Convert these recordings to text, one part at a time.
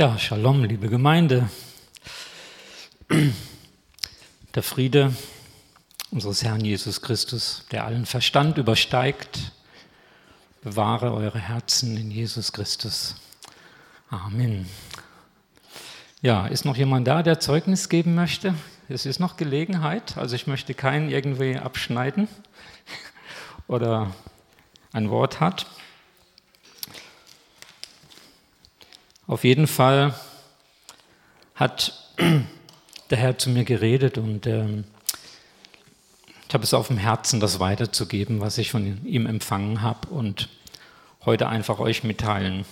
Ja, Shalom, liebe Gemeinde. Der Friede unseres Herrn Jesus Christus, der allen Verstand übersteigt, bewahre eure Herzen in Jesus Christus. Amen. Ja, ist noch jemand da, der Zeugnis geben möchte? Es ist noch Gelegenheit. Also ich möchte keinen irgendwie abschneiden oder ein Wort hat. Auf jeden Fall hat der Herr zu mir geredet und äh, ich habe es auf dem Herzen, das weiterzugeben, was ich von ihm empfangen habe und heute einfach euch mitteilen.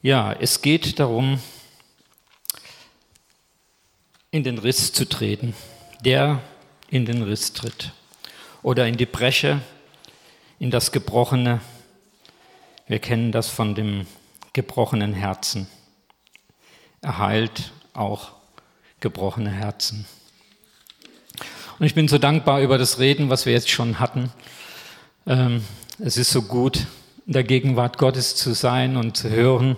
Ja, es geht darum, in den Riss zu treten, der in den Riss tritt oder in die Breche, in das Gebrochene. Wir kennen das von dem gebrochenen Herzen. Er heilt auch gebrochene Herzen. Und ich bin so dankbar über das Reden, was wir jetzt schon hatten. Ähm, es ist so gut, in der Gegenwart Gottes zu sein und zu hören,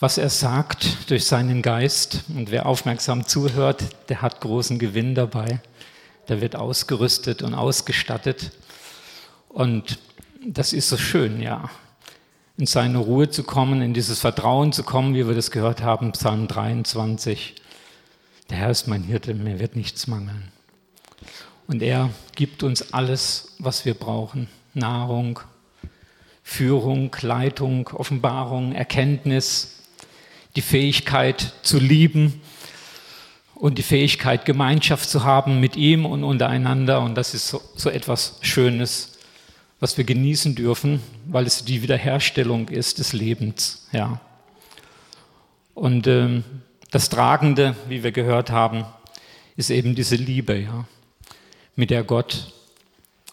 was er sagt durch seinen Geist. Und wer aufmerksam zuhört, der hat großen Gewinn dabei der wird ausgerüstet und ausgestattet. Und das ist so schön, ja. In seine Ruhe zu kommen, in dieses Vertrauen zu kommen, wie wir das gehört haben, Psalm 23. Der Herr ist mein Hirte, mir wird nichts mangeln. Und er gibt uns alles, was wir brauchen. Nahrung, Führung, Leitung, Offenbarung, Erkenntnis, die Fähigkeit zu lieben, und die Fähigkeit, Gemeinschaft zu haben mit ihm und untereinander. Und das ist so, so etwas Schönes, was wir genießen dürfen, weil es die Wiederherstellung ist des Lebens. Ja. Und ähm, das Tragende, wie wir gehört haben, ist eben diese Liebe, ja, mit der Gott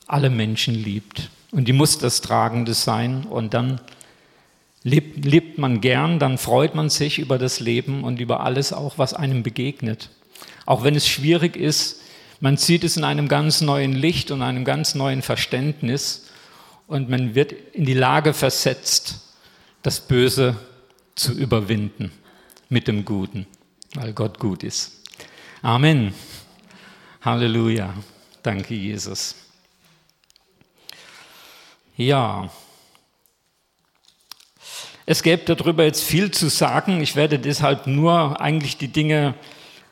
alle Menschen liebt. Und die muss das Tragende sein. Und dann lebt, lebt man gern, dann freut man sich über das Leben und über alles auch, was einem begegnet. Auch wenn es schwierig ist, man sieht es in einem ganz neuen Licht und einem ganz neuen Verständnis und man wird in die Lage versetzt, das Böse zu überwinden mit dem Guten, weil Gott gut ist. Amen. Halleluja. Danke, Jesus. Ja. Es gäbe darüber jetzt viel zu sagen. Ich werde deshalb nur eigentlich die Dinge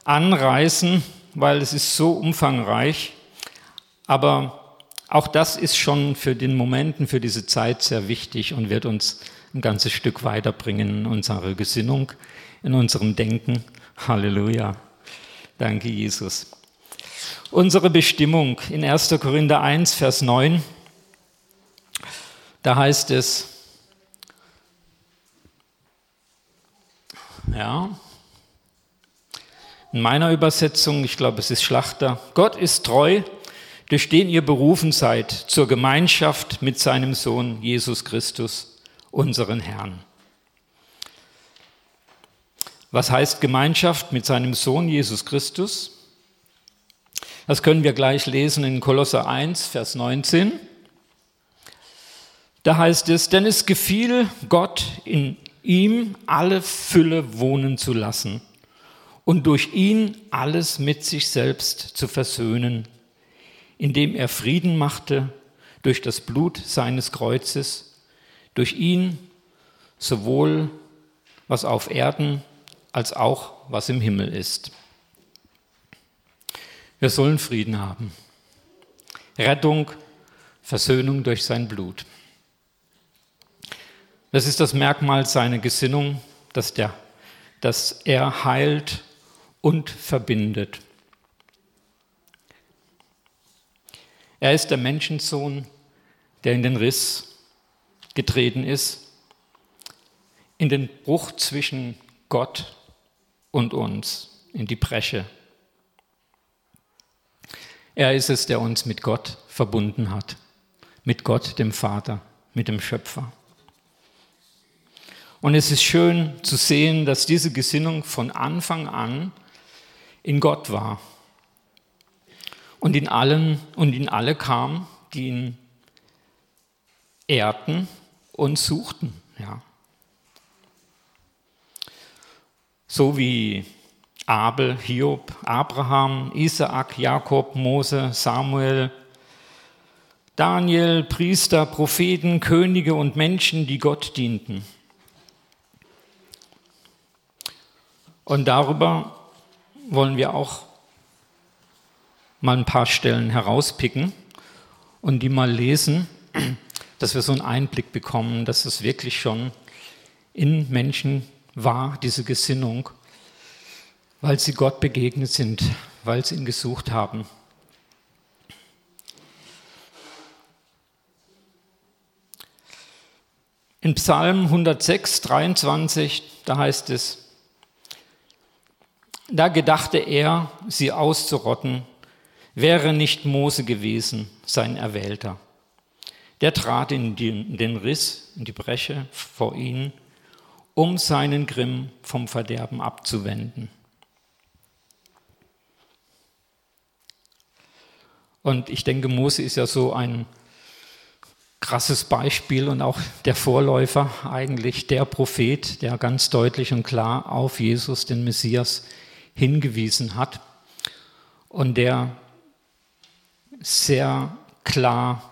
anreißen, weil es ist so umfangreich. Aber auch das ist schon für den Momenten, für diese Zeit sehr wichtig und wird uns ein ganzes Stück weiterbringen in unserer Gesinnung, in unserem Denken. Halleluja. Danke, Jesus. Unsere Bestimmung in 1. Korinther 1, Vers 9, da heißt es, ja, in meiner Übersetzung, ich glaube es ist Schlachter, Gott ist treu, durch den ihr berufen seid zur Gemeinschaft mit seinem Sohn Jesus Christus, unseren Herrn. Was heißt Gemeinschaft mit seinem Sohn Jesus Christus? Das können wir gleich lesen in Kolosser 1, Vers 19. Da heißt es, denn es gefiel Gott in ihm alle Fülle wohnen zu lassen und durch ihn alles mit sich selbst zu versöhnen, indem er Frieden machte durch das Blut seines Kreuzes, durch ihn sowohl was auf Erden als auch was im Himmel ist. Wir sollen Frieden haben. Rettung, Versöhnung durch sein Blut. Das ist das Merkmal seiner Gesinnung, dass, der, dass er heilt und verbindet. Er ist der Menschensohn, der in den Riss getreten ist, in den Bruch zwischen Gott und uns, in die Bresche. Er ist es, der uns mit Gott verbunden hat, mit Gott, dem Vater, mit dem Schöpfer. Und es ist schön zu sehen, dass diese Gesinnung von Anfang an in Gott war und in allen und in alle kam, die ihn ehrten und suchten. Ja. So wie Abel, Hiob, Abraham, Isaak, Jakob, Mose, Samuel, Daniel, Priester, Propheten, Könige und Menschen, die Gott dienten. Und darüber wollen wir auch mal ein paar Stellen herauspicken und die mal lesen, dass wir so einen Einblick bekommen, dass es wirklich schon in Menschen war, diese Gesinnung, weil sie Gott begegnet sind, weil sie ihn gesucht haben. In Psalm 106, 23, da heißt es, da gedachte er, sie auszurotten, wäre nicht Mose gewesen, sein Erwählter. Der trat in den Riss, in die Breche vor ihn, um seinen Grimm vom Verderben abzuwenden. Und ich denke, Mose ist ja so ein krasses Beispiel und auch der Vorläufer, eigentlich der Prophet, der ganz deutlich und klar auf Jesus, den Messias, hingewiesen hat und der sehr klar,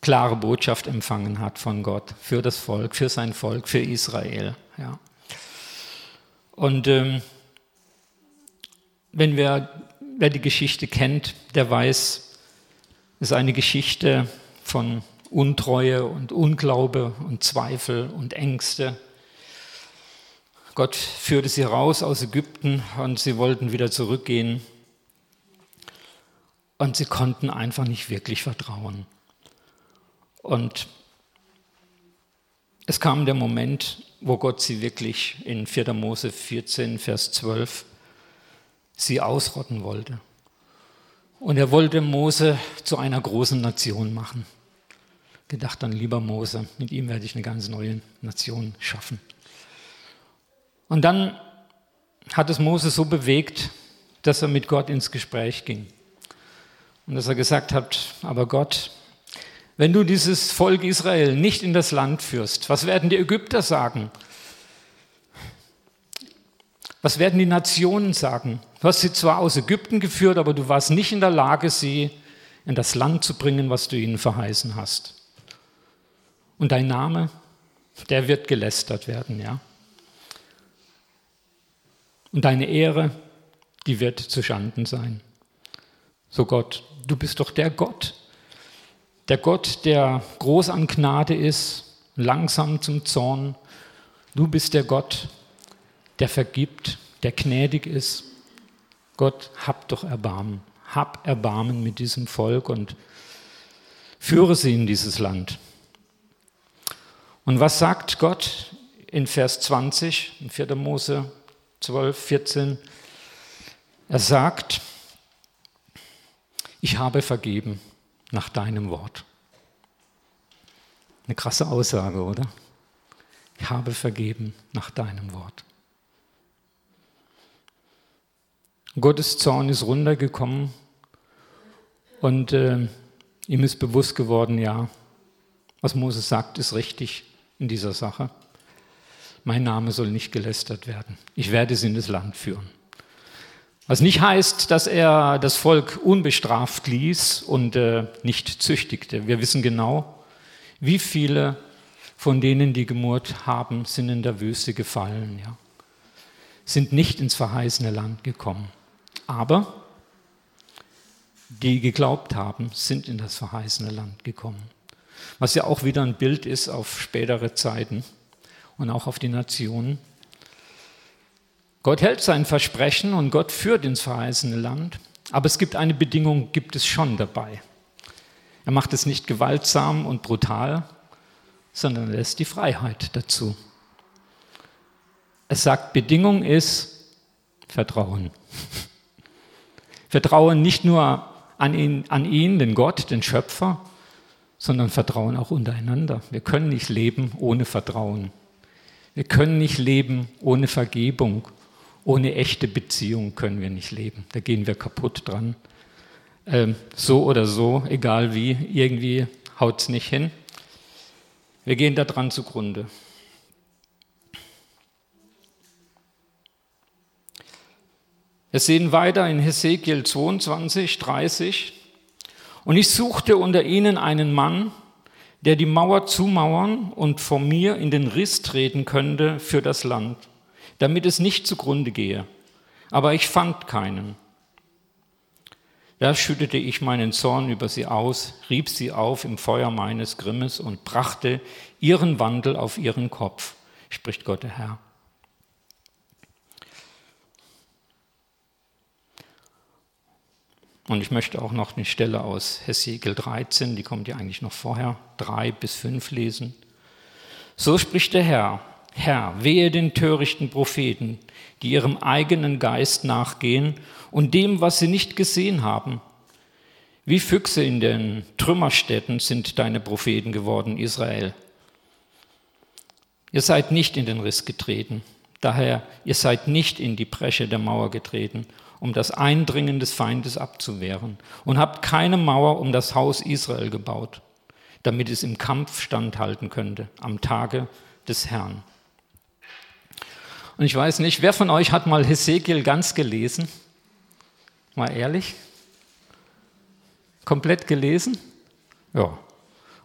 klare Botschaft empfangen hat von Gott für das Volk, für sein Volk, für Israel. Ja. Und ähm, wenn wir, wer die Geschichte kennt, der weiß, es ist eine Geschichte von Untreue und Unglaube und Zweifel und Ängste Gott führte sie raus aus Ägypten und sie wollten wieder zurückgehen. Und sie konnten einfach nicht wirklich vertrauen. Und es kam der Moment, wo Gott sie wirklich in 4. Mose 14, Vers 12 sie ausrotten wollte. Und er wollte Mose zu einer großen Nation machen. Gedacht dann, lieber Mose, mit ihm werde ich eine ganz neue Nation schaffen. Und dann hat es Mose so bewegt, dass er mit Gott ins Gespräch ging. Und dass er gesagt hat, aber Gott, wenn du dieses Volk Israel nicht in das Land führst, was werden die Ägypter sagen? Was werden die Nationen sagen? Du hast sie zwar aus Ägypten geführt, aber du warst nicht in der Lage, sie in das Land zu bringen, was du ihnen verheißen hast. Und dein Name, der wird gelästert werden, ja. Und deine Ehre, die wird zu Schanden sein. So Gott, du bist doch der Gott. Der Gott, der groß an Gnade ist, langsam zum Zorn. Du bist der Gott, der vergibt, der gnädig ist. Gott, hab doch Erbarmen. Hab Erbarmen mit diesem Volk und führe sie in dieses Land. Und was sagt Gott in Vers 20, in 4. Mose 12, 14. Er sagt, ich habe vergeben nach deinem Wort. Eine krasse Aussage, oder? Ich habe vergeben nach deinem Wort. Gottes Zorn ist runtergekommen und äh, ihm ist bewusst geworden, ja, was Moses sagt, ist richtig in dieser Sache mein Name soll nicht gelästert werden. Ich werde sie in das Land führen. Was nicht heißt, dass er das Volk unbestraft ließ und äh, nicht züchtigte. Wir wissen genau, wie viele von denen, die gemurrt haben, sind in der Wüste gefallen, ja. sind nicht ins verheißene Land gekommen. Aber die geglaubt haben, sind in das verheißene Land gekommen. Was ja auch wieder ein Bild ist auf spätere Zeiten und auch auf die Nationen. Gott hält sein Versprechen und Gott führt ins verheißene Land, aber es gibt eine Bedingung, gibt es schon dabei. Er macht es nicht gewaltsam und brutal, sondern er lässt die Freiheit dazu. Es sagt, Bedingung ist Vertrauen. Vertrauen nicht nur an ihn, an ihn, den Gott, den Schöpfer, sondern Vertrauen auch untereinander. Wir können nicht leben ohne Vertrauen. Wir können nicht leben ohne Vergebung. Ohne echte Beziehung können wir nicht leben. Da gehen wir kaputt dran. Ähm, so oder so, egal wie, irgendwie haut es nicht hin. Wir gehen da dran zugrunde. Wir sehen weiter in Hesekiel 22, 30. Und ich suchte unter ihnen einen Mann, der die Mauer zumauern und vor mir in den Riss treten könnte für das Land, damit es nicht zugrunde gehe. Aber ich fand keinen. Da schüttete ich meinen Zorn über sie aus, rieb sie auf im Feuer meines Grimmes und brachte ihren Wandel auf ihren Kopf, spricht Gott der Herr. Und ich möchte auch noch eine Stelle aus Hesekiel 13, die kommt ja eigentlich noch vorher, drei bis fünf lesen. So spricht der Herr, Herr, wehe den törichten Propheten, die ihrem eigenen Geist nachgehen und dem, was sie nicht gesehen haben. Wie Füchse in den Trümmerstädten sind deine Propheten geworden, Israel. Ihr seid nicht in den Riss getreten, daher ihr seid nicht in die Bresche der Mauer getreten um das Eindringen des Feindes abzuwehren und habt keine Mauer um das Haus Israel gebaut, damit es im Kampf standhalten könnte am Tage des Herrn. Und ich weiß nicht, wer von euch hat mal Hesekiel ganz gelesen? Mal ehrlich? Komplett gelesen? Ja,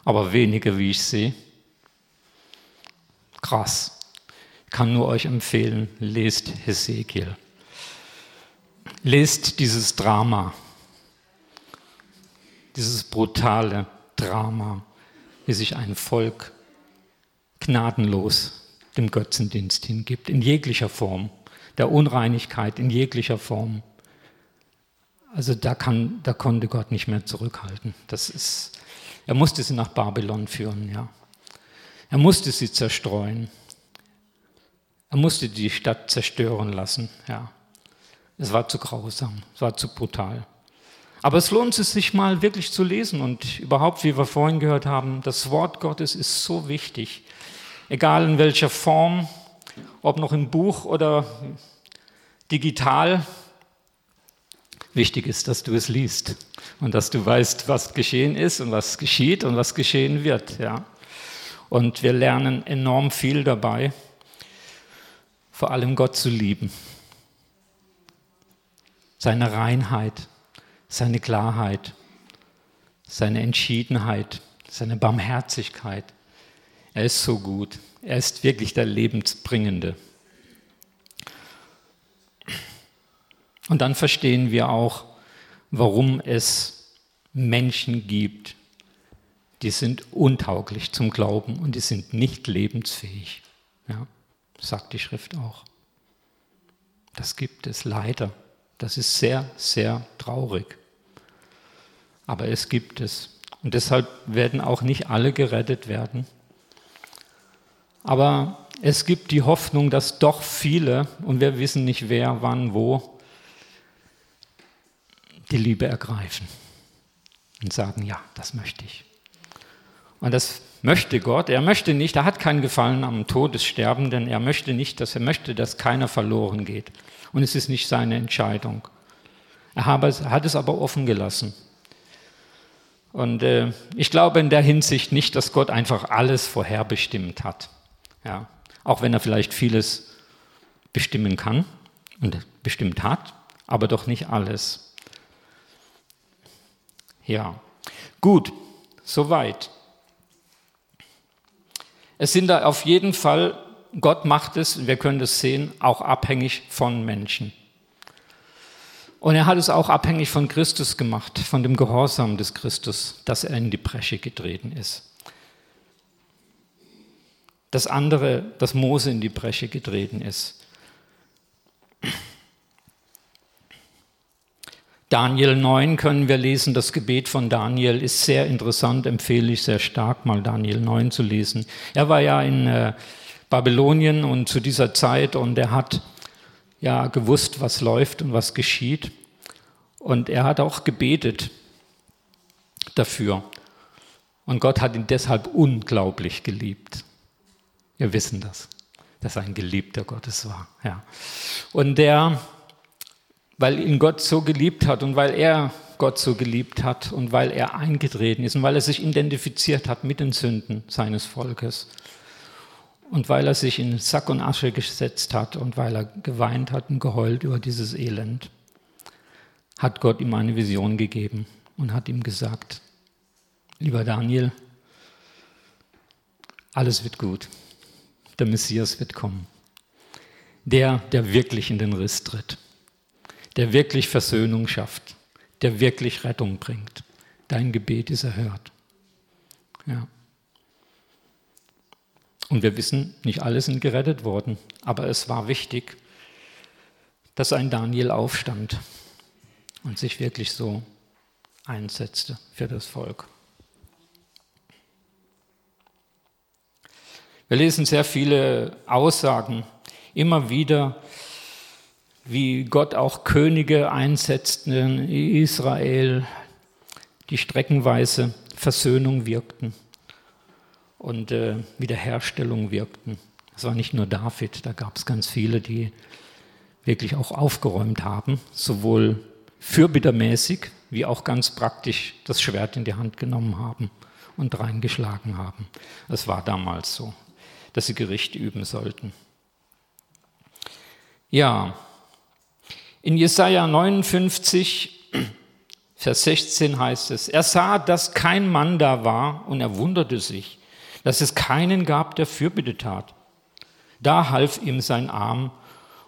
aber wenige, wie ich sehe. Krass. Ich kann nur euch empfehlen, lest Hesekiel lest dieses Drama, dieses brutale Drama, wie sich ein Volk gnadenlos dem Götzendienst hingibt, in jeglicher Form, der Unreinigkeit in jeglicher Form. Also da, kann, da konnte Gott nicht mehr zurückhalten. Das ist, er musste sie nach Babylon führen, ja. Er musste sie zerstreuen. Er musste die Stadt zerstören lassen, ja. Es war zu grausam, es war zu brutal. Aber es lohnt sich mal wirklich zu lesen und überhaupt, wie wir vorhin gehört haben, das Wort Gottes ist so wichtig. Egal in welcher Form, ob noch im Buch oder digital, wichtig ist, dass du es liest und dass du weißt, was geschehen ist und was geschieht und was geschehen wird. Ja. Und wir lernen enorm viel dabei, vor allem Gott zu lieben seine Reinheit, seine Klarheit, seine Entschiedenheit, seine Barmherzigkeit. Er ist so gut. Er ist wirklich der Lebensbringende. Und dann verstehen wir auch, warum es Menschen gibt, die sind untauglich zum Glauben und die sind nicht lebensfähig. Ja, sagt die Schrift auch. Das gibt es leider. Das ist sehr, sehr traurig. Aber es gibt es. Und deshalb werden auch nicht alle gerettet werden. Aber es gibt die Hoffnung, dass doch viele, und wir wissen nicht wer, wann, wo, die Liebe ergreifen und sagen, ja, das möchte ich. Und das möchte Gott. Er möchte nicht, er hat keinen Gefallen am Todessterben, denn er möchte nicht, dass er möchte, dass keiner verloren geht und es ist nicht seine Entscheidung. Er hat es aber offen gelassen. Und äh, ich glaube in der Hinsicht nicht, dass Gott einfach alles vorherbestimmt hat. Ja, auch wenn er vielleicht vieles bestimmen kann und bestimmt hat, aber doch nicht alles. Ja, gut, soweit. Es sind da auf jeden Fall Gott macht es, wir können das sehen, auch abhängig von Menschen. Und er hat es auch abhängig von Christus gemacht, von dem Gehorsam des Christus, dass er in die Bresche getreten ist. Das andere, dass Mose in die Bresche getreten ist. Daniel 9 können wir lesen, das Gebet von Daniel ist sehr interessant, empfehle ich sehr stark, mal Daniel 9 zu lesen. Er war ja in äh, Babylonien und zu dieser Zeit und er hat ja gewusst, was läuft und was geschieht. Und er hat auch gebetet dafür. Und Gott hat ihn deshalb unglaublich geliebt. Wir wissen das, dass er ein geliebter Gottes war. Ja. Und der weil ihn Gott so geliebt hat und weil er Gott so geliebt hat und weil er eingetreten ist und weil er sich identifiziert hat mit den Sünden seines Volkes und weil er sich in Sack und Asche gesetzt hat und weil er geweint hat und geheult über dieses Elend, hat Gott ihm eine Vision gegeben und hat ihm gesagt, lieber Daniel, alles wird gut, der Messias wird kommen. Der, der wirklich in den Riss tritt, der wirklich Versöhnung schafft, der wirklich Rettung bringt. Dein Gebet ist erhört. Ja. Und wir wissen, nicht alle sind gerettet worden, aber es war wichtig, dass ein Daniel aufstand und sich wirklich so einsetzte für das Volk. Wir lesen sehr viele Aussagen, immer wieder, wie Gott auch Könige einsetzt in Israel, die streckenweise Versöhnung wirkten und äh, Wiederherstellung wirkten. Es war nicht nur David, da gab es ganz viele, die wirklich auch aufgeräumt haben, sowohl fürbittermäßig wie auch ganz praktisch das Schwert in die Hand genommen haben und reingeschlagen haben. Es war damals so, dass sie Gericht üben sollten. Ja, in Jesaja 59, Vers 16 heißt es: Er sah, dass kein Mann da war und er wunderte sich dass es keinen gab, der Fürbitte tat. Da half ihm sein Arm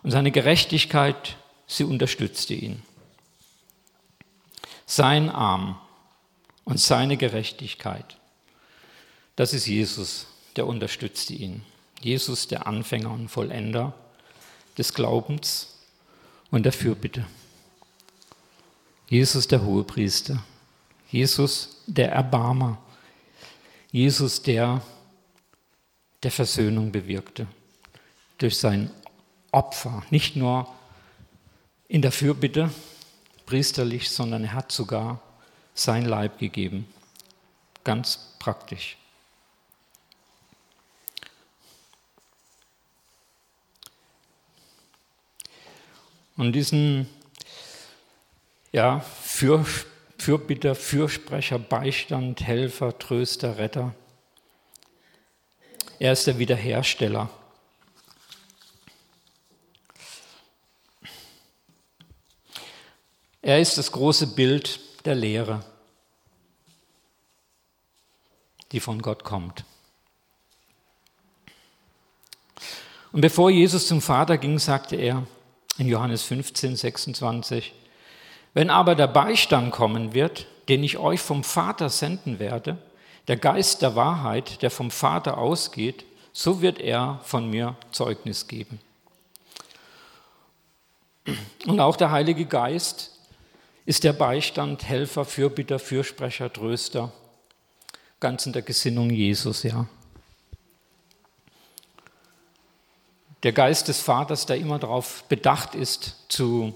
und seine Gerechtigkeit, sie unterstützte ihn. Sein Arm und seine Gerechtigkeit, das ist Jesus, der unterstützte ihn. Jesus, der Anfänger und Vollender des Glaubens und der Fürbitte. Jesus, der Hohepriester. Jesus, der Erbarmer. Jesus, der der Versöhnung bewirkte. Durch sein Opfer. Nicht nur in der Fürbitte, priesterlich, sondern er hat sogar sein Leib gegeben. Ganz praktisch. Und diesen ja, für, Fürbitter, Fürsprecher, Beistand, Helfer, Tröster, Retter. Er ist der Wiederhersteller. Er ist das große Bild der Lehre, die von Gott kommt. Und bevor Jesus zum Vater ging, sagte er in Johannes 15, 26, wenn aber der Beistand kommen wird, den ich euch vom Vater senden werde, der Geist der Wahrheit, der vom Vater ausgeht, so wird er von mir Zeugnis geben. Und auch der Heilige Geist ist der Beistand, Helfer, Fürbitter, Fürsprecher, Tröster, ganz in der Gesinnung Jesus, ja. Der Geist des Vaters, der immer darauf bedacht ist, zu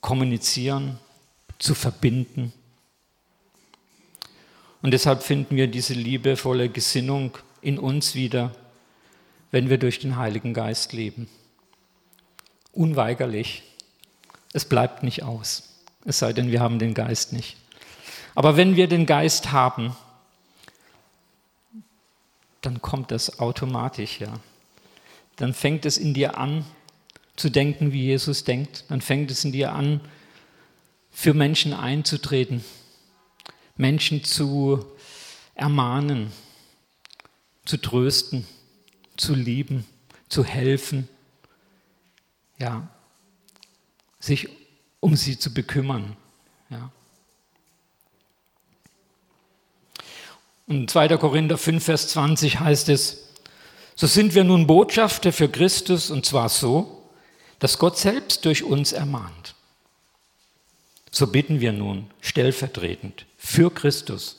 kommunizieren, zu verbinden. Und deshalb finden wir diese liebevolle Gesinnung in uns wieder, wenn wir durch den Heiligen Geist leben. Unweigerlich. Es bleibt nicht aus, es sei denn, wir haben den Geist nicht. Aber wenn wir den Geist haben, dann kommt das automatisch, ja. Dann fängt es in dir an, zu denken, wie Jesus denkt. Dann fängt es in dir an, für Menschen einzutreten, Menschen zu ermahnen, zu trösten, zu lieben, zu helfen, ja, sich um sie zu bekümmern. Ja. Und 2. Korinther 5, Vers 20 heißt es, so sind wir nun Botschafter für Christus und zwar so, das Gott selbst durch uns ermahnt. So bitten wir nun stellvertretend für Christus,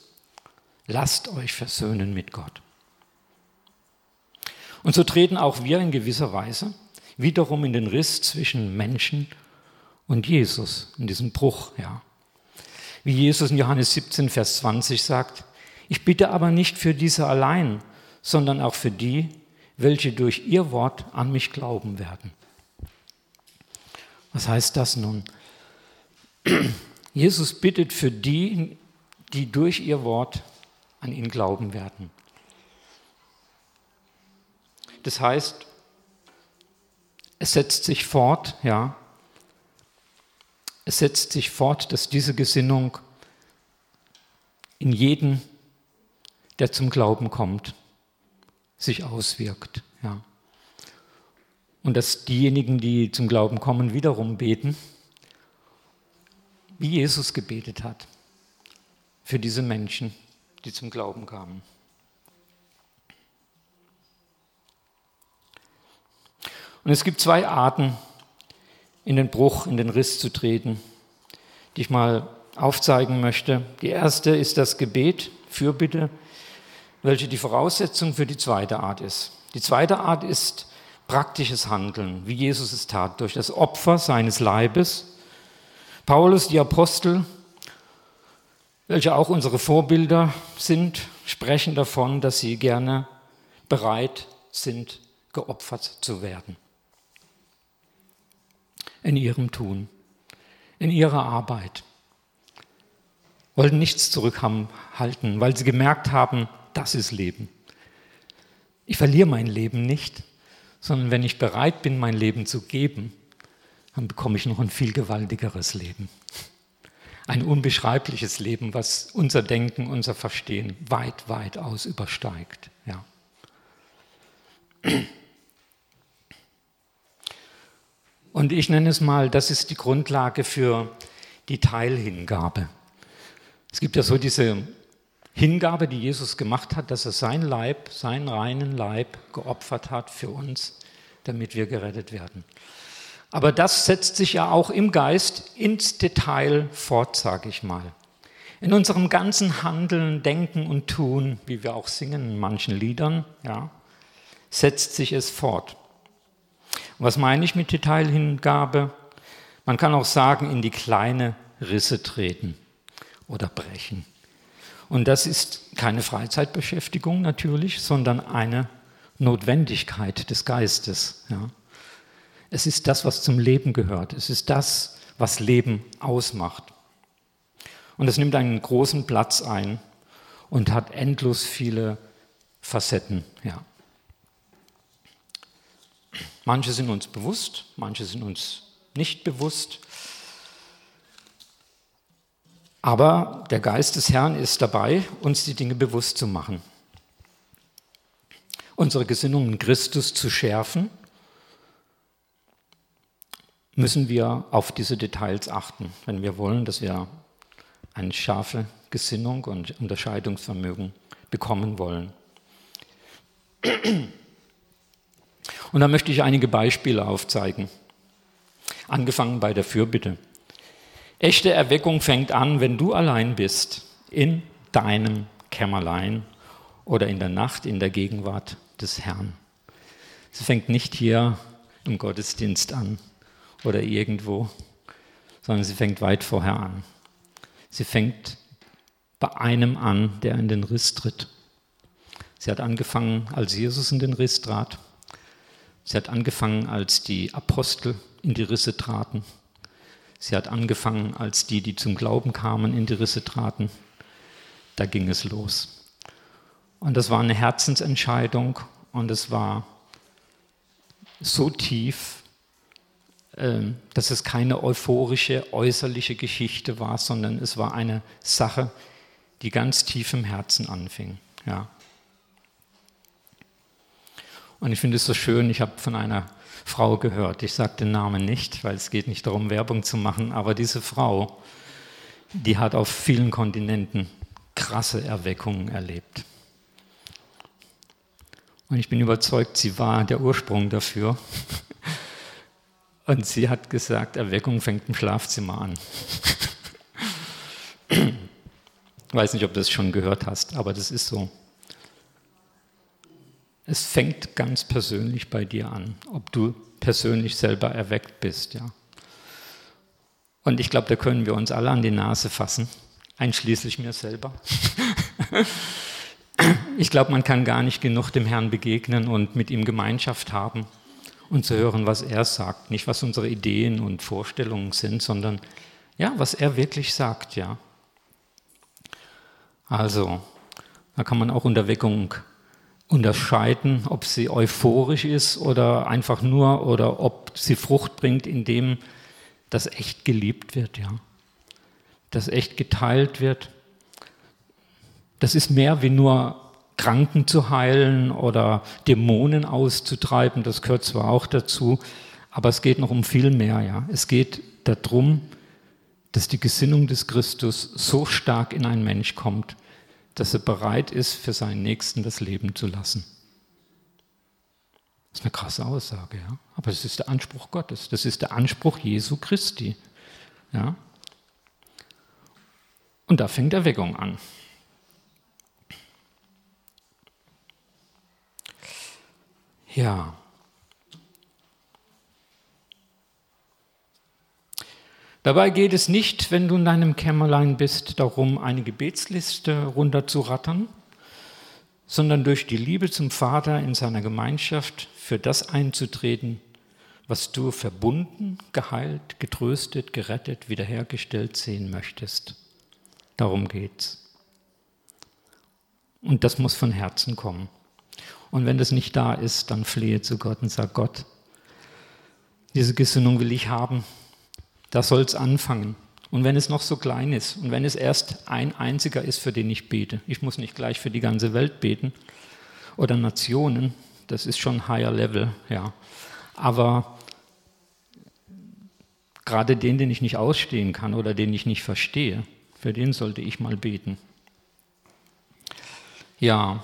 lasst euch versöhnen mit Gott. Und so treten auch wir in gewisser Weise wiederum in den Riss zwischen Menschen und Jesus, in diesem Bruch, ja. Wie Jesus in Johannes 17, Vers 20 sagt, ich bitte aber nicht für diese allein, sondern auch für die, welche durch ihr Wort an mich glauben werden. Was heißt das nun? Jesus bittet für die, die durch ihr Wort an ihn glauben werden. Das heißt, es setzt sich fort, ja, es setzt sich fort, dass diese Gesinnung in jeden, der zum Glauben kommt, sich auswirkt. Und dass diejenigen, die zum Glauben kommen, wiederum beten, wie Jesus gebetet hat für diese Menschen, die zum Glauben kamen. Und es gibt zwei Arten, in den Bruch, in den Riss zu treten, die ich mal aufzeigen möchte. Die erste ist das Gebet, Fürbitte, welche die Voraussetzung für die zweite Art ist. Die zweite Art ist praktisches Handeln, wie Jesus es tat, durch das Opfer seines Leibes. Paulus, die Apostel, welche auch unsere Vorbilder sind, sprechen davon, dass sie gerne bereit sind, geopfert zu werden in ihrem Tun, in ihrer Arbeit. Wollten nichts zurückhalten, weil sie gemerkt haben, das ist Leben. Ich verliere mein Leben nicht, sondern wenn ich bereit bin, mein Leben zu geben, dann bekomme ich noch ein viel gewaltigeres Leben. Ein unbeschreibliches Leben, was unser Denken, unser Verstehen weit, weit aus übersteigt. Ja. Und ich nenne es mal, das ist die Grundlage für die Teilhingabe. Es gibt ja so diese Hingabe, die Jesus gemacht hat, dass er sein Leib, seinen reinen Leib geopfert hat für uns, damit wir gerettet werden. Aber das setzt sich ja auch im Geist ins Detail fort, sage ich mal. In unserem ganzen Handeln, Denken und Tun, wie wir auch singen in manchen Liedern, ja, setzt sich es fort. Was meine ich mit Detailhingabe? Man kann auch sagen, in die kleine Risse treten oder brechen. Und das ist keine Freizeitbeschäftigung natürlich, sondern eine Notwendigkeit des Geistes. Ja. Es ist das, was zum Leben gehört. Es ist das, was Leben ausmacht. Und es nimmt einen großen Platz ein und hat endlos viele Facetten. Ja. Manche sind uns bewusst, manche sind uns nicht bewusst. Aber der Geist des Herrn ist dabei, uns die Dinge bewusst zu machen. Unsere Gesinnung in Christus zu schärfen, müssen wir auf diese Details achten, wenn wir wollen, dass wir eine scharfe Gesinnung und Unterscheidungsvermögen bekommen wollen. Und da möchte ich einige Beispiele aufzeigen. Angefangen bei der Fürbitte. Echte Erweckung fängt an, wenn du allein bist, in deinem Kämmerlein oder in der Nacht in der Gegenwart des Herrn. Sie fängt nicht hier im Gottesdienst an oder irgendwo, sondern sie fängt weit vorher an. Sie fängt bei einem an, der in den Riss tritt. Sie hat angefangen, als Jesus in den Riss trat. Sie hat angefangen, als die Apostel in die Risse traten. Sie hat angefangen, als die, die zum Glauben kamen, in die Risse traten. Da ging es los. Und das war eine Herzensentscheidung und es war so tief, ähm, dass es keine euphorische, äußerliche Geschichte war, sondern es war eine Sache, die ganz tief im Herzen anfing. Ja. Und ich finde es so schön, ich habe von einer Frau gehört, ich sage den Namen nicht, weil es geht nicht darum, Werbung zu machen, aber diese Frau, die hat auf vielen Kontinenten krasse Erweckungen erlebt. Und ich bin überzeugt, sie war der Ursprung dafür. Und sie hat gesagt, Erweckung fängt im Schlafzimmer an. Ich weiß nicht, ob du das schon gehört hast, aber das ist so. Es fängt ganz persönlich bei dir an, ob du persönlich selber erweckt bist. Ja. Und ich glaube, da können wir uns alle an die Nase fassen, einschließlich mir selber. ich glaube, man kann gar nicht genug dem Herrn begegnen und mit ihm Gemeinschaft haben und zu hören, was er sagt. Nicht, was unsere Ideen und Vorstellungen sind, sondern ja, was er wirklich sagt, ja. Also, da kann man auch Unterweckung unterscheiden, ob sie euphorisch ist oder einfach nur, oder ob sie Frucht bringt, indem das echt geliebt wird, ja. Das echt geteilt wird. Das ist mehr wie nur Kranken zu heilen oder Dämonen auszutreiben, das gehört zwar auch dazu, aber es geht noch um viel mehr, ja. Es geht darum, dass die Gesinnung des Christus so stark in einen Mensch kommt, dass er bereit ist, für seinen Nächsten das Leben zu lassen. Das ist eine krasse Aussage, ja. Aber das ist der Anspruch Gottes. Das ist der Anspruch Jesu Christi. Ja. Und da fängt Erweckung an. Ja. Dabei geht es nicht, wenn du in deinem Kämmerlein bist, darum, eine Gebetsliste runterzurattern, sondern durch die Liebe zum Vater in seiner Gemeinschaft für das einzutreten, was du verbunden, geheilt, getröstet, gerettet, wiederhergestellt sehen möchtest. Darum geht's. Und das muss von Herzen kommen. Und wenn das nicht da ist, dann flehe zu Gott und sag Gott, diese Gesinnung will ich haben. Da soll es anfangen. Und wenn es noch so klein ist und wenn es erst ein einziger ist, für den ich bete, ich muss nicht gleich für die ganze Welt beten oder Nationen, das ist schon higher level, ja. Aber gerade den, den ich nicht ausstehen kann oder den ich nicht verstehe, für den sollte ich mal beten. Ja,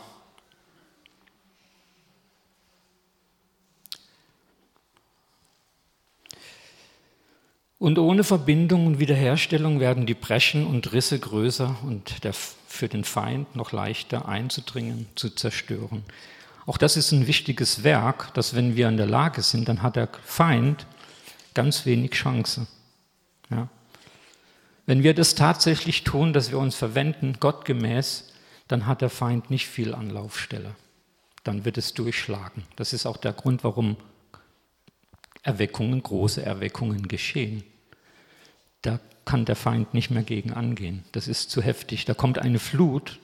Und ohne Verbindung und Wiederherstellung werden die Breschen und Risse größer und der, für den Feind noch leichter einzudringen, zu zerstören. Auch das ist ein wichtiges Werk, dass wenn wir in der Lage sind, dann hat der Feind ganz wenig Chance. Ja. Wenn wir das tatsächlich tun, dass wir uns verwenden, gottgemäß, dann hat der Feind nicht viel Anlaufstelle. Dann wird es durchschlagen. Das ist auch der Grund, warum Erweckungen, große Erweckungen geschehen. Da kann der Feind nicht mehr gegen angehen. Das ist zu heftig. Da kommt eine Flut,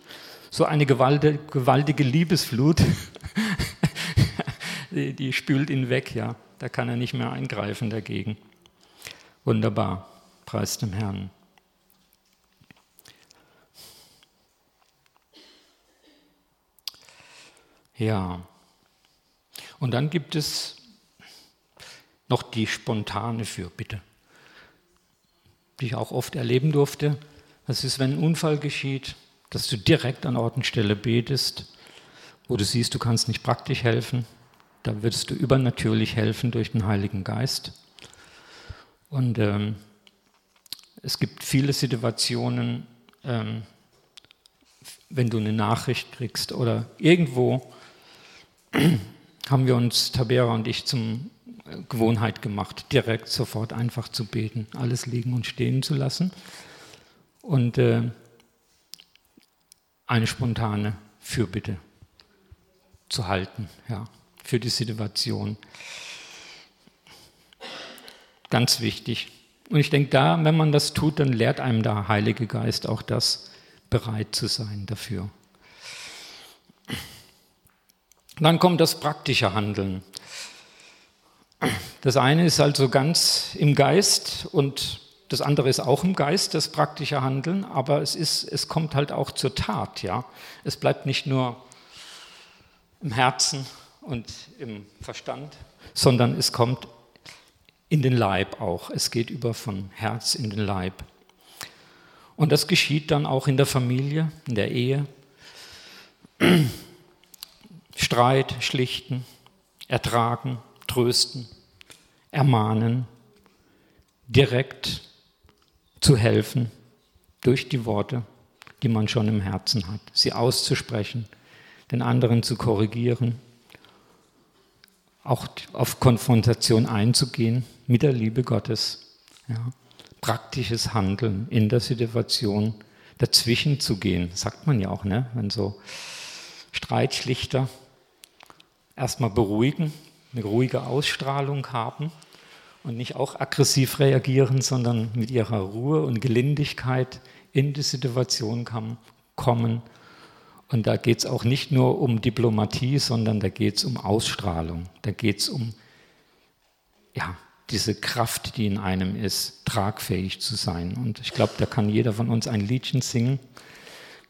so eine gewaltige Liebesflut, die, spült ihn weg, ja. Da kann er nicht mehr eingreifen dagegen. Wunderbar. Preis dem Herrn. Ja. Und dann gibt es noch die spontane Fürbitte, die ich auch oft erleben durfte. Das ist, wenn ein Unfall geschieht, dass du direkt an Ort und Stelle betest, wo du siehst, du kannst nicht praktisch helfen. Da würdest du übernatürlich helfen durch den Heiligen Geist. Und ähm, es gibt viele Situationen, ähm, wenn du eine Nachricht kriegst oder irgendwo haben wir uns, Tabera und ich, zum Gewohnheit gemacht, direkt sofort einfach zu beten, alles liegen und stehen zu lassen und äh, eine spontane Fürbitte zu halten, ja, für die Situation. Ganz wichtig. Und ich denke, da, wenn man das tut, dann lehrt einem der Heilige Geist auch das, bereit zu sein dafür. Dann kommt das praktische Handeln. Das eine ist also ganz im Geist und das andere ist auch im Geist, das praktische Handeln, aber es, ist, es kommt halt auch zur Tat. Ja? Es bleibt nicht nur im Herzen und im Verstand, sondern es kommt in den Leib auch. Es geht über von Herz in den Leib. Und das geschieht dann auch in der Familie, in der Ehe. Streit schlichten, ertragen, trösten, ermahnen, direkt zu helfen durch die Worte, die man schon im Herzen hat, sie auszusprechen, den anderen zu korrigieren, auch auf Konfrontation einzugehen mit der Liebe Gottes. Ja. Praktisches Handeln in der Situation, dazwischen zu gehen, sagt man ja auch, ne? wenn so Streitschlichter erstmal beruhigen, eine ruhige Ausstrahlung haben und nicht auch aggressiv reagieren, sondern mit ihrer Ruhe und Gelindigkeit in die Situation kommen. Und da geht es auch nicht nur um Diplomatie, sondern da geht es um Ausstrahlung. Da geht es um ja, diese Kraft, die in einem ist, tragfähig zu sein. Und ich glaube, da kann jeder von uns ein Liedchen singen.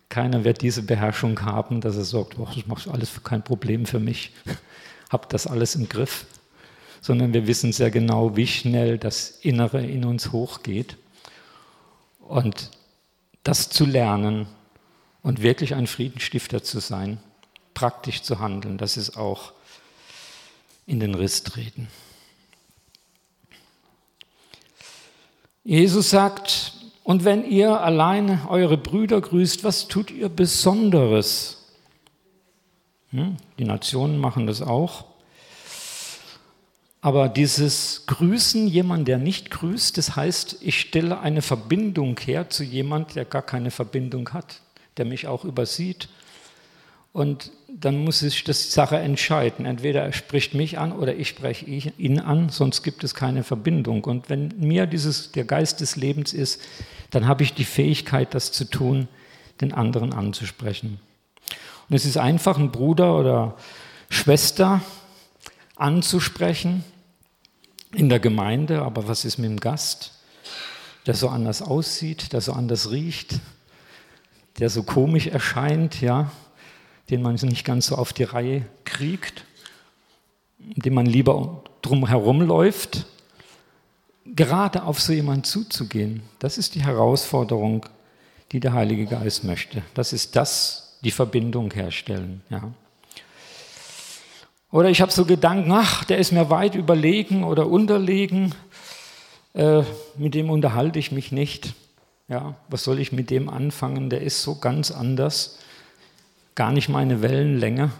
Keiner wird diese Beherrschung haben, dass er sagt, oh, das macht alles kein Problem für mich, habe das alles im Griff. Sondern wir wissen sehr genau, wie schnell das Innere in uns hochgeht. Und das zu lernen und wirklich ein Friedensstifter zu sein, praktisch zu handeln, das ist auch in den Riss treten. Jesus sagt, und wenn ihr alleine eure Brüder grüßt, was tut ihr Besonderes? Hm? Die Nationen machen das auch. Aber dieses Grüßen, jemand, der nicht grüßt, das heißt, ich stelle eine Verbindung her zu jemand, der gar keine Verbindung hat, der mich auch übersieht. Und dann muss sich das Sache entscheiden. Entweder er spricht mich an oder ich spreche ihn an, sonst gibt es keine Verbindung. Und wenn mir dieses, der Geist des Lebens ist, dann habe ich die Fähigkeit, das zu tun, den anderen anzusprechen. Und es ist einfach, einen Bruder oder Schwester anzusprechen in der Gemeinde, aber was ist mit dem Gast, der so anders aussieht, der so anders riecht, der so komisch erscheint, ja, den man nicht ganz so auf die Reihe kriegt, dem man lieber drum herum läuft, gerade auf so jemanden zuzugehen, das ist die Herausforderung, die der Heilige Geist möchte. Das ist das, die Verbindung herstellen. Ja. Oder ich habe so Gedanken, ach, der ist mir weit überlegen oder unterlegen, äh, mit dem unterhalte ich mich nicht. Ja, was soll ich mit dem anfangen? Der ist so ganz anders gar nicht meine Wellenlänge.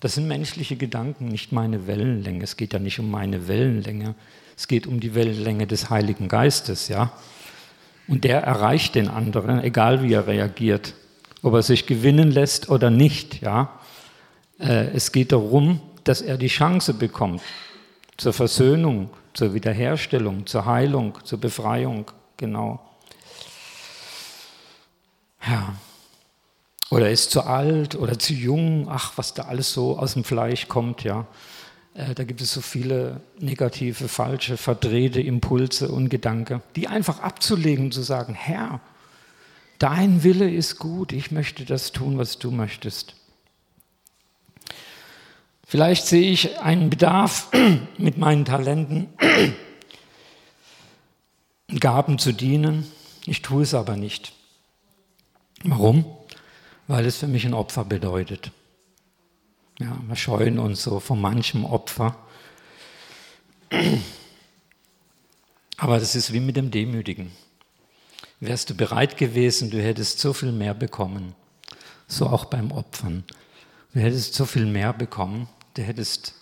Das sind menschliche Gedanken, nicht meine Wellenlänge. Es geht ja nicht um meine Wellenlänge. Es geht um die Wellenlänge des Heiligen Geistes, ja. Und der erreicht den anderen, egal wie er reagiert, ob er sich gewinnen lässt oder nicht, ja. Äh, es geht darum, dass er die Chance bekommt zur Versöhnung, zur Wiederherstellung, zur Heilung, zur Befreiung, genau. Ja. Oder ist zu alt oder zu jung, ach, was da alles so aus dem Fleisch kommt, ja. Äh, da gibt es so viele negative, falsche, verdrehte Impulse und Gedanken, die einfach abzulegen und zu sagen, Herr, dein Wille ist gut, ich möchte das tun, was du möchtest. Vielleicht sehe ich einen Bedarf mit meinen Talenten, Gaben zu dienen, ich tue es aber nicht. Warum? weil es für mich ein Opfer bedeutet. Ja, wir scheuen uns so von manchem Opfer. Aber das ist wie mit dem Demütigen. Wärst du bereit gewesen, du hättest so viel mehr bekommen. So auch beim Opfern. Du hättest so viel mehr bekommen. Du hättest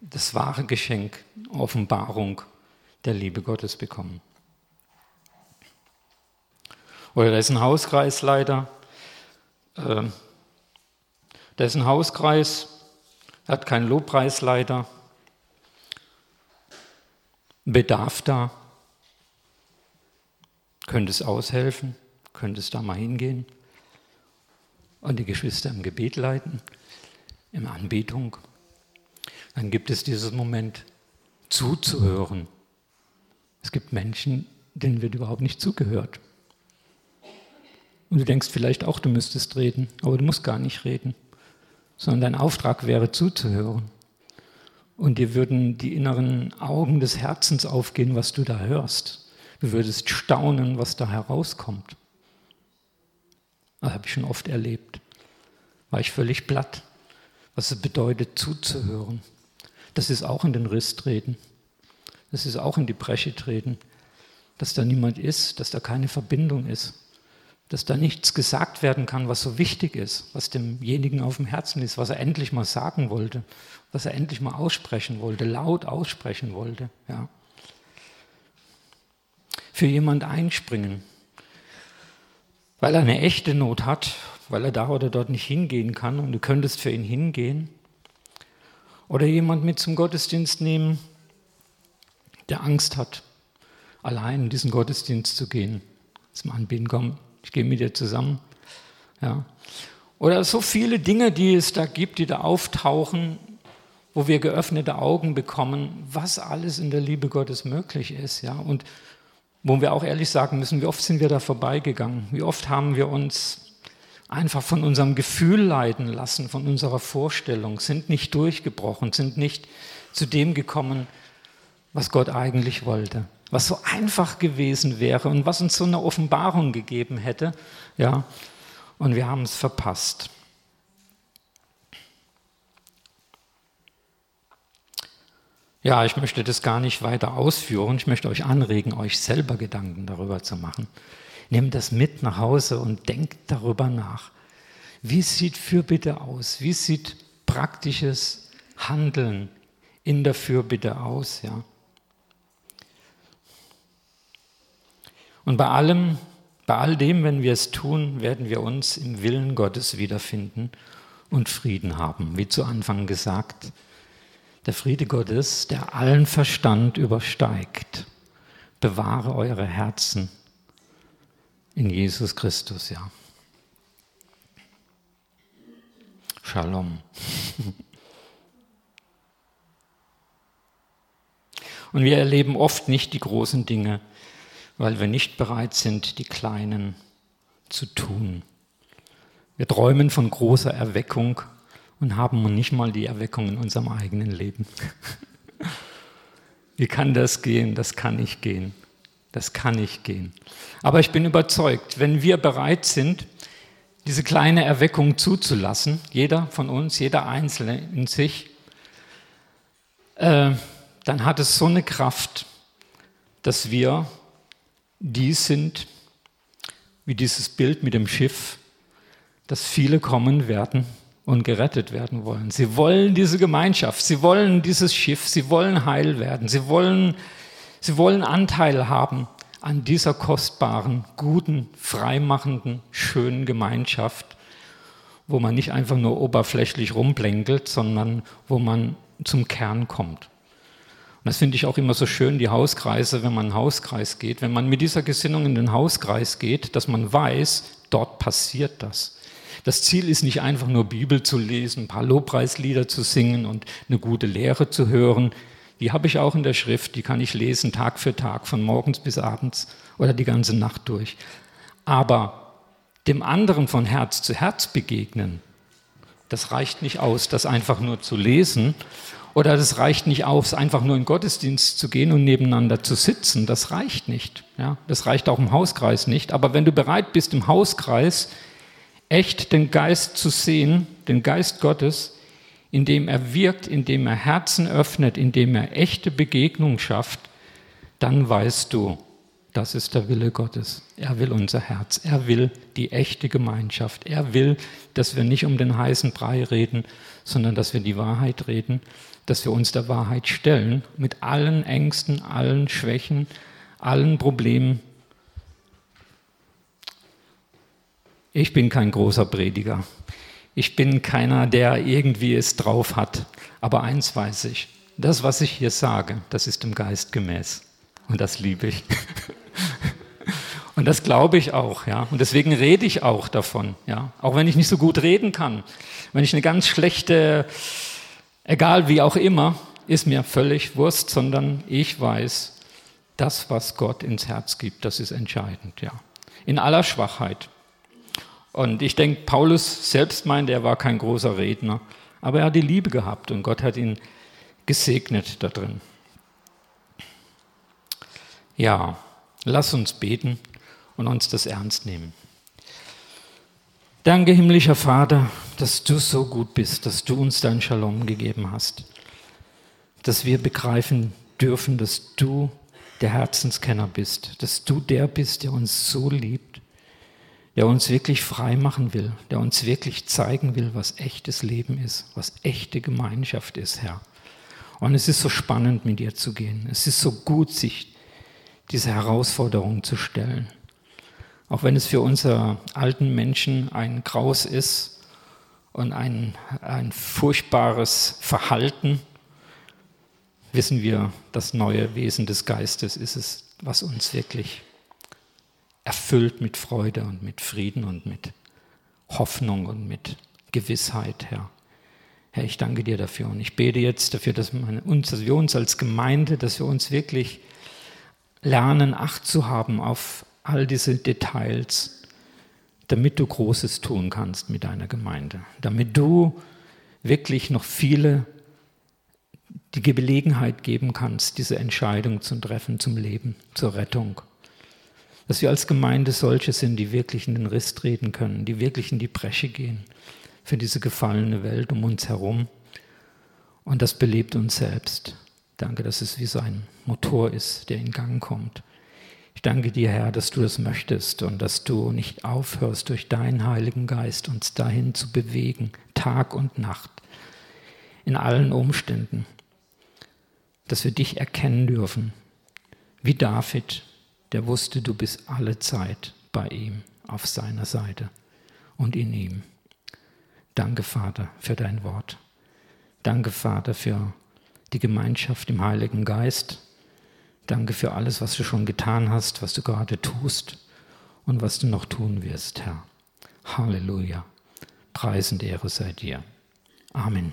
das wahre Geschenk, Offenbarung der Liebe Gottes bekommen. Oder da ist ein Hauskreisleiter, äh, der ist ein Hauskreis, hat keinen Lobpreisleiter, Bedarf da, könnte es aushelfen, könnte es da mal hingehen und die Geschwister im Gebet leiten, in Anbetung. Dann gibt es dieses Moment zuzuhören. Es gibt Menschen, denen wird überhaupt nicht zugehört. Und du denkst vielleicht auch, du müsstest reden, aber du musst gar nicht reden, sondern dein Auftrag wäre zuzuhören. Und dir würden die inneren Augen des Herzens aufgehen, was du da hörst. Du würdest staunen, was da herauskommt. Das habe ich schon oft erlebt. War ich völlig platt, was es bedeutet, zuzuhören. Das ist auch in den Riss treten. Das ist auch in die Bresche treten. Dass da niemand ist, dass da keine Verbindung ist dass da nichts gesagt werden kann, was so wichtig ist, was demjenigen auf dem Herzen ist, was er endlich mal sagen wollte, was er endlich mal aussprechen wollte, laut aussprechen wollte. Ja. Für jemand einspringen, weil er eine echte Not hat, weil er da oder dort nicht hingehen kann und du könntest für ihn hingehen. Oder jemand mit zum Gottesdienst nehmen, der Angst hat, allein in diesen Gottesdienst zu gehen. Zum Anbeten kommen, ich gehe mit dir zusammen. Ja. Oder so viele Dinge, die es da gibt, die da auftauchen, wo wir geöffnete Augen bekommen, was alles in der Liebe Gottes möglich ist. Ja. Und wo wir auch ehrlich sagen müssen, wie oft sind wir da vorbeigegangen? Wie oft haben wir uns einfach von unserem Gefühl leiten lassen, von unserer Vorstellung, sind nicht durchgebrochen, sind nicht zu dem gekommen, was Gott eigentlich wollte, was so einfach gewesen wäre und was uns so eine Offenbarung gegeben hätte, ja, und wir haben es verpasst. Ja, ich möchte das gar nicht weiter ausführen. Ich möchte euch anregen, euch selber Gedanken darüber zu machen. Nehmt das mit nach Hause und denkt darüber nach. Wie sieht Fürbitte aus? Wie sieht praktisches Handeln in der Fürbitte aus? Ja? Und bei allem, bei all dem, wenn wir es tun, werden wir uns im Willen Gottes wiederfinden und Frieden haben, wie zu Anfang gesagt. Der Friede Gottes, der allen Verstand übersteigt, bewahre eure Herzen in Jesus Christus, ja. Shalom. Und wir erleben oft nicht die großen Dinge, weil wir nicht bereit sind, die kleinen zu tun. Wir träumen von großer Erweckung und haben nicht mal die Erweckung in unserem eigenen Leben. Wie kann das gehen? Das kann nicht gehen. Das kann nicht gehen. Aber ich bin überzeugt, wenn wir bereit sind, diese kleine Erweckung zuzulassen, jeder von uns, jeder Einzelne in sich, äh, dann hat es so eine Kraft, dass wir die sind, wie dieses Bild mit dem Schiff, dass viele kommen werden und gerettet werden wollen. Sie wollen diese Gemeinschaft, sie wollen dieses Schiff, sie wollen heil werden, sie wollen, sie wollen Anteil haben an dieser kostbaren, guten, freimachenden, schönen Gemeinschaft, wo man nicht einfach nur oberflächlich rumplänkelt, sondern wo man zum Kern kommt. Und das finde ich auch immer so schön, die Hauskreise, wenn man in den Hauskreis geht, wenn man mit dieser Gesinnung in den Hauskreis geht, dass man weiß, dort passiert das. Das Ziel ist nicht einfach nur Bibel zu lesen, ein paar Lobpreislieder zu singen und eine gute Lehre zu hören. Die habe ich auch in der Schrift, die kann ich lesen Tag für Tag, von morgens bis abends oder die ganze Nacht durch. Aber dem anderen von Herz zu Herz begegnen, das reicht nicht aus, das einfach nur zu lesen. Oder das reicht nicht aus, einfach nur in Gottesdienst zu gehen und nebeneinander zu sitzen. Das reicht nicht. Ja, das reicht auch im Hauskreis nicht. Aber wenn du bereit bist, im Hauskreis echt den Geist zu sehen, den Geist Gottes, indem er wirkt, indem er Herzen öffnet, indem er echte Begegnung schafft, dann weißt du, das ist der Wille Gottes. Er will unser Herz. Er will die echte Gemeinschaft. Er will, dass wir nicht um den heißen Brei reden, sondern dass wir die Wahrheit reden, dass wir uns der Wahrheit stellen, mit allen Ängsten, allen Schwächen, allen Problemen, Ich bin kein großer Prediger. Ich bin keiner, der irgendwie es drauf hat. Aber eins weiß ich, das, was ich hier sage, das ist im Geist gemäß. Und das liebe ich. Und das glaube ich auch, ja. Und deswegen rede ich auch davon, ja. Auch wenn ich nicht so gut reden kann. Wenn ich eine ganz schlechte, egal wie auch immer, ist mir völlig Wurst, sondern ich weiß, das, was Gott ins Herz gibt, das ist entscheidend, ja. In aller Schwachheit. Und ich denke, Paulus selbst meint, er war kein großer Redner, aber er hat die Liebe gehabt und Gott hat ihn gesegnet da drin. Ja, lass uns beten und uns das ernst nehmen. Danke, himmlischer Vater, dass du so gut bist, dass du uns dein Shalom gegeben hast, dass wir begreifen dürfen, dass du der Herzenskenner bist, dass du der bist, der uns so liebt der uns wirklich frei machen will, der uns wirklich zeigen will, was echtes Leben ist, was echte Gemeinschaft ist, Herr. Und es ist so spannend, mit dir zu gehen. Es ist so gut, sich diese Herausforderung zu stellen. Auch wenn es für unsere alten Menschen ein Graus ist und ein, ein furchtbares Verhalten, wissen wir, das neue Wesen des Geistes ist es, was uns wirklich erfüllt mit Freude und mit Frieden und mit Hoffnung und mit Gewissheit, Herr. Herr, ich danke dir dafür und ich bete jetzt dafür, dass, wir uns als Gemeinde, dass wir uns wirklich lernen, Acht zu haben auf all diese Details, damit du Großes tun kannst mit deiner Gemeinde, damit du wirklich noch viele die Gelegenheit geben kannst, diese Entscheidung zu treffen zum Leben, zur Rettung. Dass wir als Gemeinde solche sind, die wirklich in den Riss treten können, die wirklich in die Bresche gehen für diese gefallene Welt um uns herum. Und das belebt uns selbst. Danke, dass es wie so ein Motor ist, der in Gang kommt. Ich danke dir, Herr, dass du das möchtest und dass du nicht aufhörst, durch deinen Heiligen Geist uns dahin zu bewegen, Tag und Nacht, in allen Umständen, dass wir dich erkennen dürfen, wie David, der wusste, du bist alle Zeit bei ihm, auf seiner Seite und in ihm. Danke, Vater, für dein Wort. Danke, Vater, für die Gemeinschaft im Heiligen Geist. Danke für alles, was du schon getan hast, was du gerade tust und was du noch tun wirst, Herr. Halleluja. Preisend Ehre sei dir. Amen.